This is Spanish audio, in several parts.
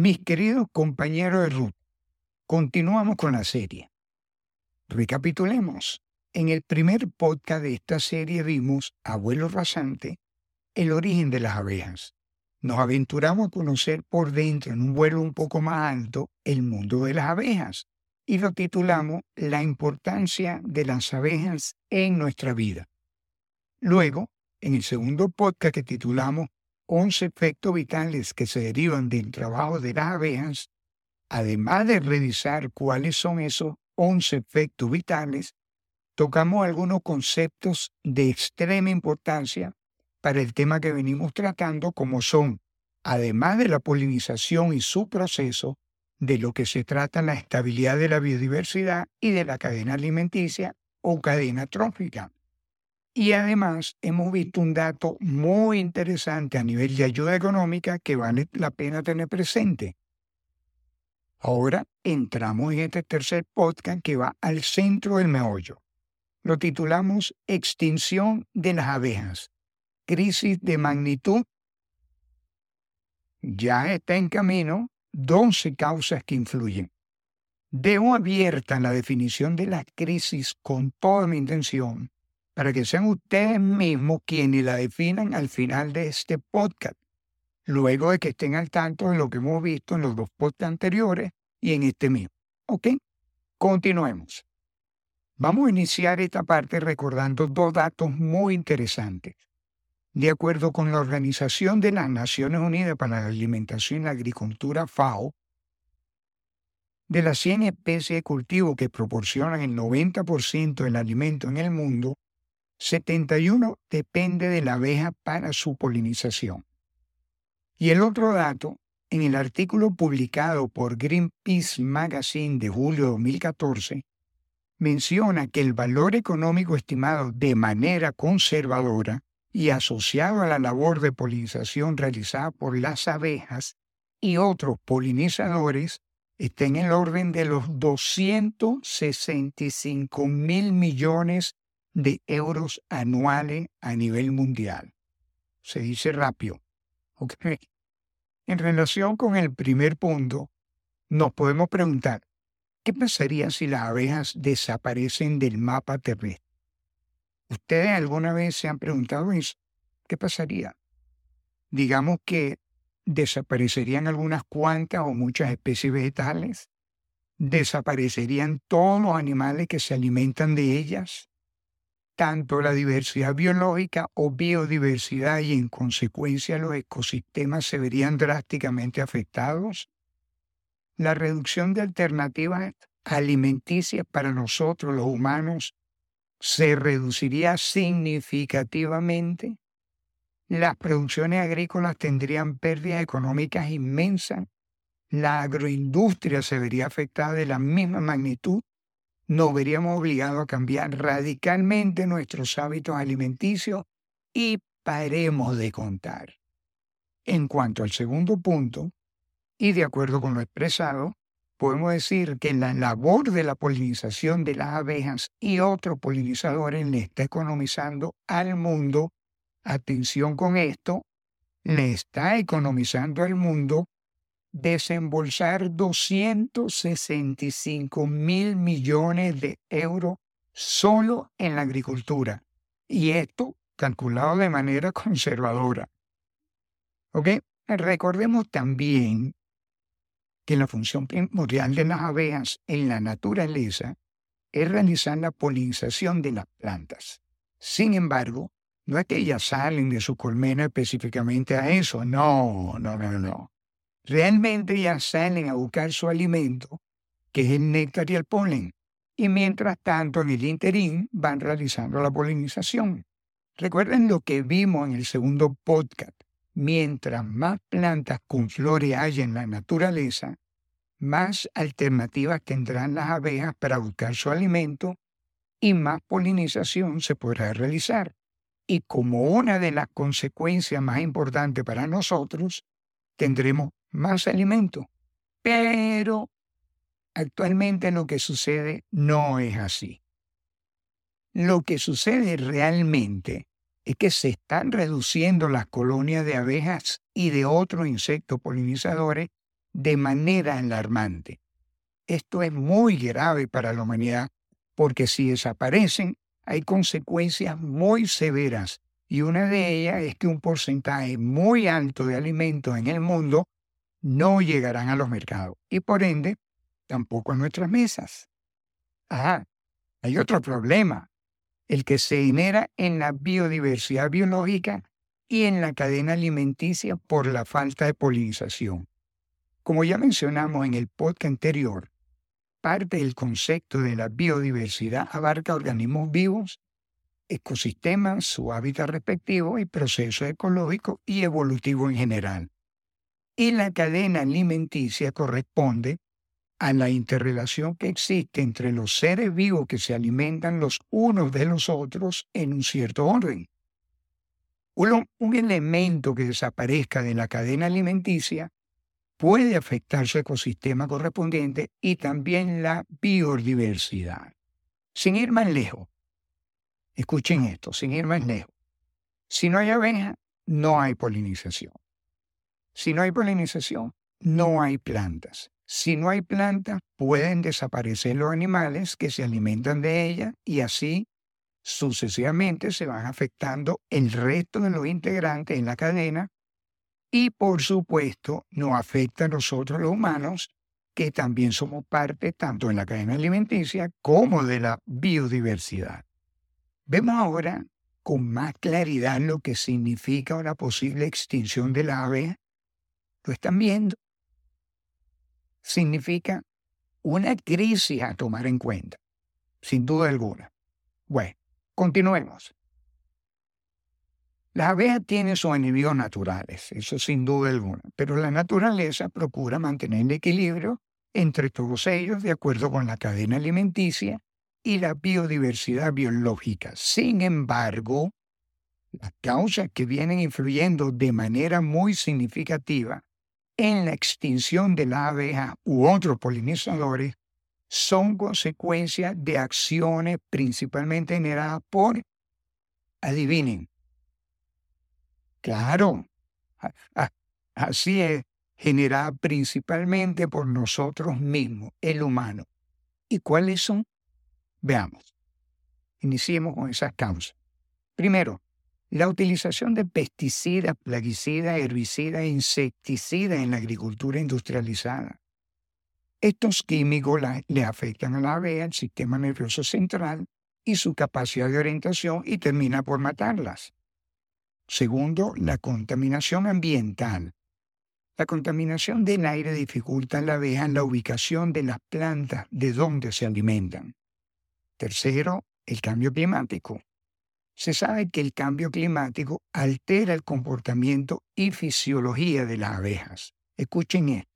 Mis queridos compañeros de ruta, continuamos con la serie. Recapitulemos. En el primer podcast de esta serie vimos, abuelo rasante, el origen de las abejas. Nos aventuramos a conocer por dentro, en un vuelo un poco más alto, el mundo de las abejas y lo titulamos La importancia de las abejas en nuestra vida. Luego, en el segundo podcast que titulamos 11 efectos vitales que se derivan del trabajo de las abejas, además de revisar cuáles son esos 11 efectos vitales, tocamos algunos conceptos de extrema importancia para el tema que venimos tratando, como son, además de la polinización y su proceso, de lo que se trata la estabilidad de la biodiversidad y de la cadena alimenticia o cadena trófica. Y además hemos visto un dato muy interesante a nivel de ayuda económica que vale la pena tener presente. Ahora entramos en este tercer podcast que va al centro del meollo. Lo titulamos Extinción de las abejas. Crisis de magnitud. Ya está en camino 12 causas que influyen. Dejo abierta la definición de la crisis con toda mi intención para que sean ustedes mismos quienes la definan al final de este podcast, luego de que estén al tanto de lo que hemos visto en los dos podcasts anteriores y en este mismo. ¿Ok? Continuemos. Vamos a iniciar esta parte recordando dos datos muy interesantes. De acuerdo con la Organización de las Naciones Unidas para la Alimentación y la Agricultura, FAO, de las 100 especies de cultivo que proporcionan el 90% del alimento en el mundo, 71 depende de la abeja para su polinización. Y el otro dato, en el artículo publicado por Greenpeace Magazine de julio de 2014, menciona que el valor económico estimado de manera conservadora y asociado a la labor de polinización realizada por las abejas y otros polinizadores está en el orden de los 265 mil millones de euros anuales a nivel mundial. Se dice rápido. En relación con el primer punto, nos podemos preguntar, ¿qué pasaría si las abejas desaparecen del mapa terrestre? ¿Ustedes alguna vez se han preguntado eso? ¿Qué pasaría? Digamos que desaparecerían algunas cuantas o muchas especies vegetales, desaparecerían todos los animales que se alimentan de ellas, tanto la diversidad biológica o biodiversidad y en consecuencia los ecosistemas se verían drásticamente afectados. La reducción de alternativas alimenticias para nosotros los humanos se reduciría significativamente, las producciones agrícolas tendrían pérdidas económicas inmensas, la agroindustria se vería afectada de la misma magnitud, nos veríamos obligados a cambiar radicalmente nuestros hábitos alimenticios y paremos de contar. En cuanto al segundo punto, y de acuerdo con lo expresado, podemos decir que la labor de la polinización de las abejas y otros polinizadores le está economizando al mundo, atención con esto, le está economizando al mundo desembolsar 265 mil millones de euros solo en la agricultura. Y esto calculado de manera conservadora. ¿Ok? Recordemos también que la función primordial de las abejas en la naturaleza es realizar la polinización de las plantas. Sin embargo, no es que ellas salen de su colmena específicamente a eso, no, no, no, no. Realmente ellas salen a buscar su alimento, que es el néctar y el polen, y mientras tanto en el interín van realizando la polinización. Recuerden lo que vimos en el segundo podcast mientras más plantas con flores haya en la naturaleza, más alternativas tendrán las abejas para buscar su alimento y más polinización se podrá realizar. Y como una de las consecuencias más importantes para nosotros, tendremos más alimento. Pero actualmente lo que sucede no es así. Lo que sucede realmente es que se están reduciendo las colonias de abejas y de otros insectos polinizadores de manera alarmante. Esto es muy grave para la humanidad porque si desaparecen hay consecuencias muy severas y una de ellas es que un porcentaje muy alto de alimentos en el mundo no llegarán a los mercados y por ende tampoco a nuestras mesas. Ah, hay otro problema, el que se genera en la biodiversidad biológica y en la cadena alimenticia por la falta de polinización. Como ya mencionamos en el podcast anterior, parte del concepto de la biodiversidad abarca organismos vivos, ecosistemas, su hábitat respectivo y procesos ecológicos y evolutivos en general. Y la cadena alimenticia corresponde a la interrelación que existe entre los seres vivos que se alimentan los unos de los otros en un cierto orden. Un, elemento que desaparezca de la cadena alimenticia puede afectar su ecosistema correspondiente y también la biodiversidad. Sin ir más lejos, escuchen esto, sin ir más lejos. Si no hay abeja, no hay polinización. Si no hay polinización, no hay plantas. Si no hay plantas, pueden desaparecer los animales que se alimentan de ellas y así sucesivamente se van afectando el resto de los integrantes en la cadena y por supuesto nos afecta a nosotros los humanos que también somos parte tanto en la cadena alimenticia como de la biodiversidad. Vemos ahora con más claridad lo que significa una posible extinción del ave. Están viendo significa una crisis a tomar en cuenta, sin duda alguna. Bueno, continuemos. Las abejas tienen sus enemigos naturales, eso sin duda alguna, pero la naturaleza procura mantener el equilibrio entre todos ellos de acuerdo con la cadena alimenticia y la biodiversidad biológica. Sin embargo, las causas que vienen influyendo de manera muy significativa en la extinción de la abeja u otros polinizadores son consecuencias de acciones principalmente generadas por, adivinen, claro, así es, generada principalmente por nosotros mismos, el humano. ¿Y cuáles son? Veamos. Iniciemos con esas causas. Primero, la utilización de pesticidas, plaguicidas, herbicidas e insecticidas en la agricultura industrializada. Estos químicos le afectan a la abeja, el sistema nervioso central y su capacidad de orientación y termina por matarlas. Segundo, la contaminación ambiental. La contaminación del aire dificulta a la abeja la ubicación de las plantas de donde se alimentan. Tercero, el cambio climático. Se sabe que el cambio climático altera el comportamiento y fisiología de las abejas. Escuchen esto.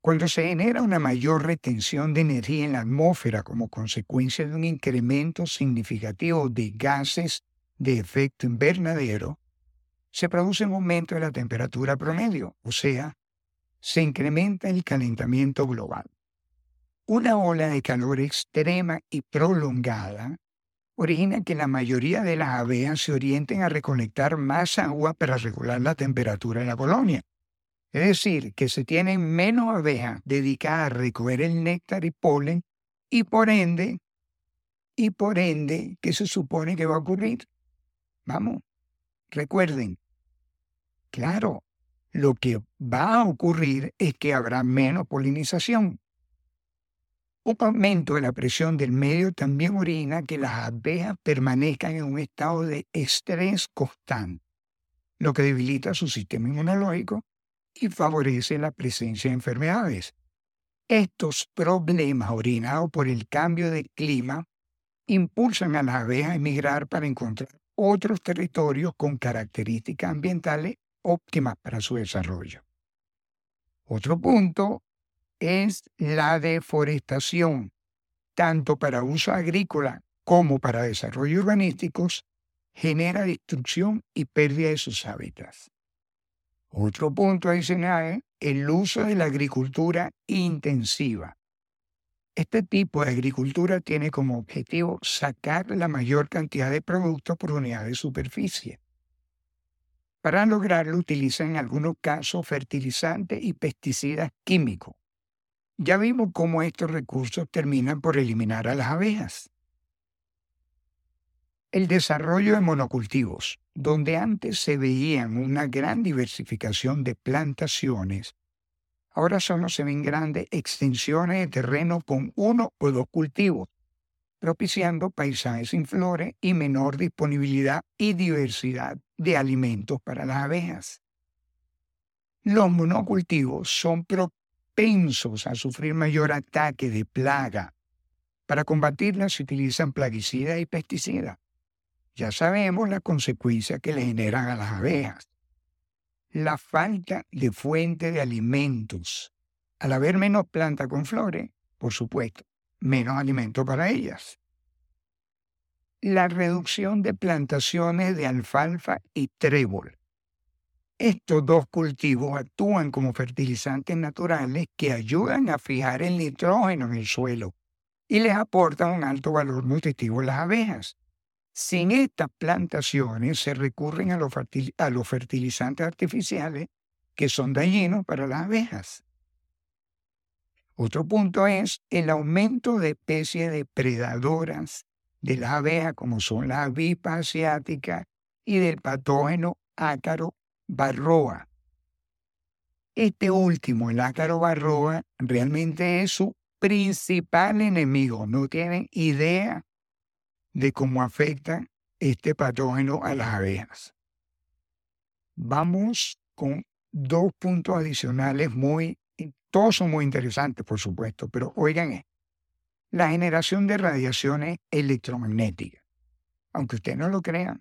Cuando se genera una mayor retención de energía en la atmósfera como consecuencia de un incremento significativo de gases de efecto invernadero, se produce un aumento de la temperatura promedio, o sea, se incrementa el calentamiento global. Una ola de calor extrema y prolongada origina que la mayoría de las abejas se orienten a recolectar más agua para regular la temperatura en la colonia. Es decir, que se tienen menos abejas dedicadas a recoger el néctar y polen y por ende, y por ende, ¿qué se supone que va a ocurrir? Vamos, recuerden, claro, lo que va a ocurrir es que habrá menos polinización. Un aumento de la presión del medio también orina que las abejas permanezcan en un estado de estrés constante, lo que debilita su sistema inmunológico y favorece la presencia de enfermedades. Estos problemas orinados por el cambio de clima impulsan a las abejas a emigrar para encontrar otros territorios con características ambientales óptimas para su desarrollo. Otro punto es la deforestación, tanto para uso agrícola como para desarrollo urbanísticos, genera destrucción y pérdida de sus hábitats. Otro punto adicional es el uso de la agricultura intensiva. Este tipo de agricultura tiene como objetivo sacar la mayor cantidad de productos por unidad de superficie. Para lograrlo utilizan en algunos casos fertilizantes y pesticidas químicos. Ya vimos cómo estos recursos terminan por eliminar a las abejas. El desarrollo de monocultivos, donde antes se veían una gran diversificación de plantaciones, ahora solo se ven grandes extensiones de terreno con uno o dos cultivos, propiciando paisajes sin flores y menor disponibilidad y diversidad de alimentos para las abejas. Los monocultivos son propensos a sufrir mayor ataque de plaga. Para combatirlas se utilizan plaguicidas y pesticidas. Ya sabemos la consecuencia que le generan a las abejas. La falta de fuente de alimentos. Al haber menos plantas con flores, por supuesto, menos alimento para ellas. La reducción de plantaciones de alfalfa y trébol. Estos dos cultivos actúan como fertilizantes naturales que ayudan a fijar el nitrógeno en el suelo y les aportan un alto valor nutritivo a las abejas. Sin estas plantaciones se recurren a los, a los fertilizantes artificiales que son dañinos para las abejas. Otro punto es el aumento de especies depredadoras de las abejas, como son la avispa asiática y del patógeno ácaro barroa. Este último, el ácaro barroa, realmente es su principal enemigo. No tienen idea de cómo afecta este patógeno a las abejas. Vamos con dos puntos adicionales muy todos son muy interesantes, por supuesto, pero oigan, la generación de radiaciones electromagnéticas. Aunque ustedes no lo crean,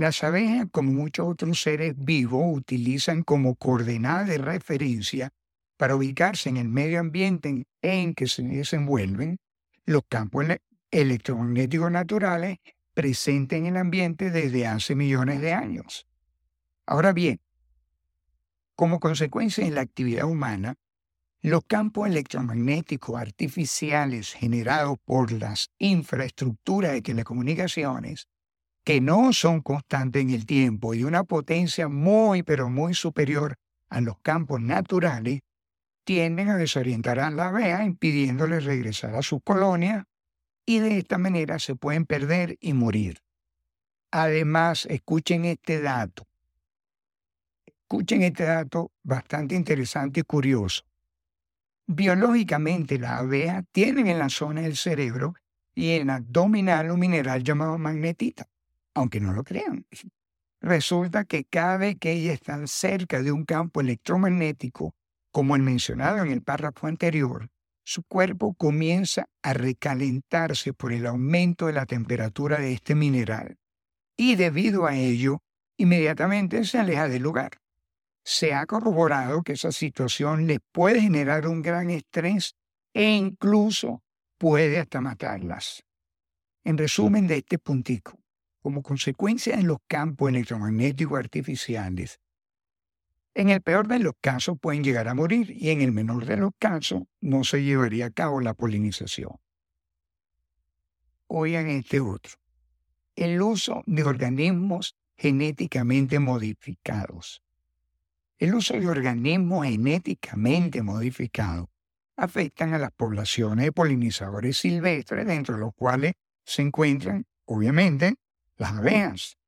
las abejas, como muchos otros seres vivos, utilizan como coordenada de referencia para ubicarse en el medio ambiente en, que se desenvuelven los campos electromagnéticos naturales presentes en el ambiente desde hace millones de años. Ahora bien, como consecuencia de la actividad humana, los campos electromagnéticos artificiales generados por las infraestructuras de telecomunicaciones, que no son constantes en el tiempo y una potencia muy pero muy superior a los campos naturales, tienden a desorientar a la abeja impidiéndole regresar a su colonia y de esta manera se pueden perder y morir. Además, escuchen este dato. Escuchen este dato bastante interesante y curioso. Biológicamente, las abejas tienen en la zona del cerebro y en abdominal un mineral llamado magnetita, aunque no lo crean. Resulta que cada vez que ellas están cerca de un campo electromagnético, como el mencionado en el párrafo anterior, su cuerpo comienza a recalentarse por el aumento de la temperatura de este mineral y debido a ello, inmediatamente se aleja del lugar se ha corroborado que esa situación le puede generar un gran estrés e incluso puede hasta matarlas. En resumen de este puntico, como consecuencia de los campos electromagnéticos artificiales, en el peor de los casos pueden llegar a morir y en el menor de los casos no se llevaría a cabo la polinización. Oigan este otro. El uso de organismos genéticamente modificados. El uso de organismos genéticamente modificados afectan a las poblaciones de polinizadores silvestres, dentro de los cuales se encuentran, obviamente, las abejas.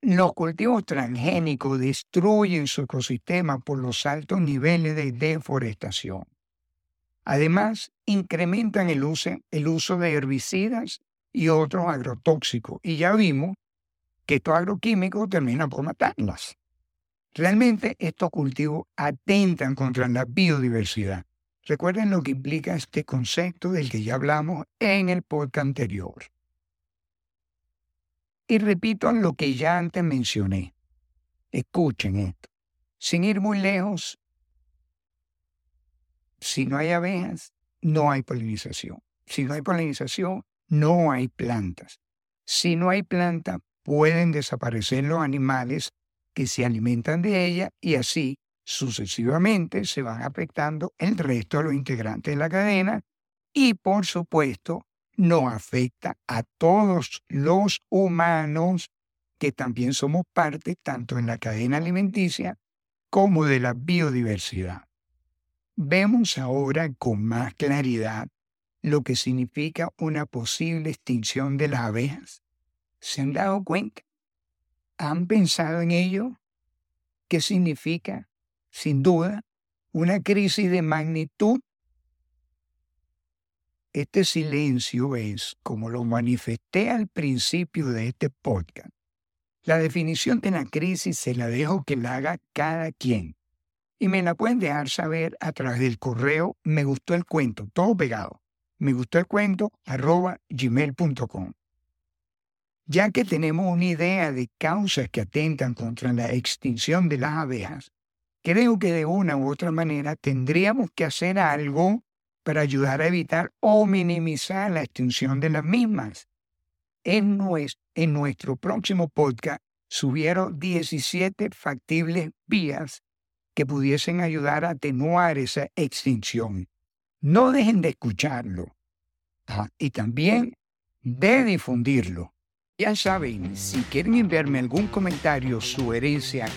Los cultivos transgénicos destruyen su ecosistema por los altos niveles de deforestación. Además, incrementan el uso, el uso de herbicidas y otros agrotóxicos. Y ya vimos que estos agroquímicos terminan por matarlas. Realmente estos cultivos atentan contra la biodiversidad. Recuerden lo que implica este concepto del que ya hablamos en el podcast anterior. Y repito lo que ya antes mencioné. Escuchen esto. Sin ir muy lejos, si no hay abejas, no hay polinización. Si no hay polinización, no hay plantas. Si no hay plantas, pueden desaparecer los animales que se alimentan de ella y así sucesivamente se van afectando el resto de los integrantes de la cadena y por supuesto no afecta a todos los humanos que también somos parte tanto en la cadena alimenticia como de la biodiversidad. Vemos ahora con más claridad lo que significa una posible extinción de las abejas. ¿Se han dado cuenta? ¿Han pensado en ello? ¿Qué significa? Sin duda, una crisis de magnitud. Este silencio es, como lo manifesté al principio de este podcast, la definición de la crisis se la dejo que la haga cada quien. Y me la pueden dejar saber a través del correo me gustó el cuento, todo pegado. Me gustó el cuento arroba gmail.com. Ya que tenemos una idea de causas que atentan contra la extinción de las abejas, creo que de una u otra manera tendríamos que hacer algo para ayudar a evitar o minimizar la extinción de las mismas. En, en nuestro próximo podcast subieron 17 factibles vías que pudiesen ayudar a atenuar esa extinción. No dejen de escucharlo ah, y también de difundirlo. Ya saben, si quieren enviarme algún comentario, sugerencia,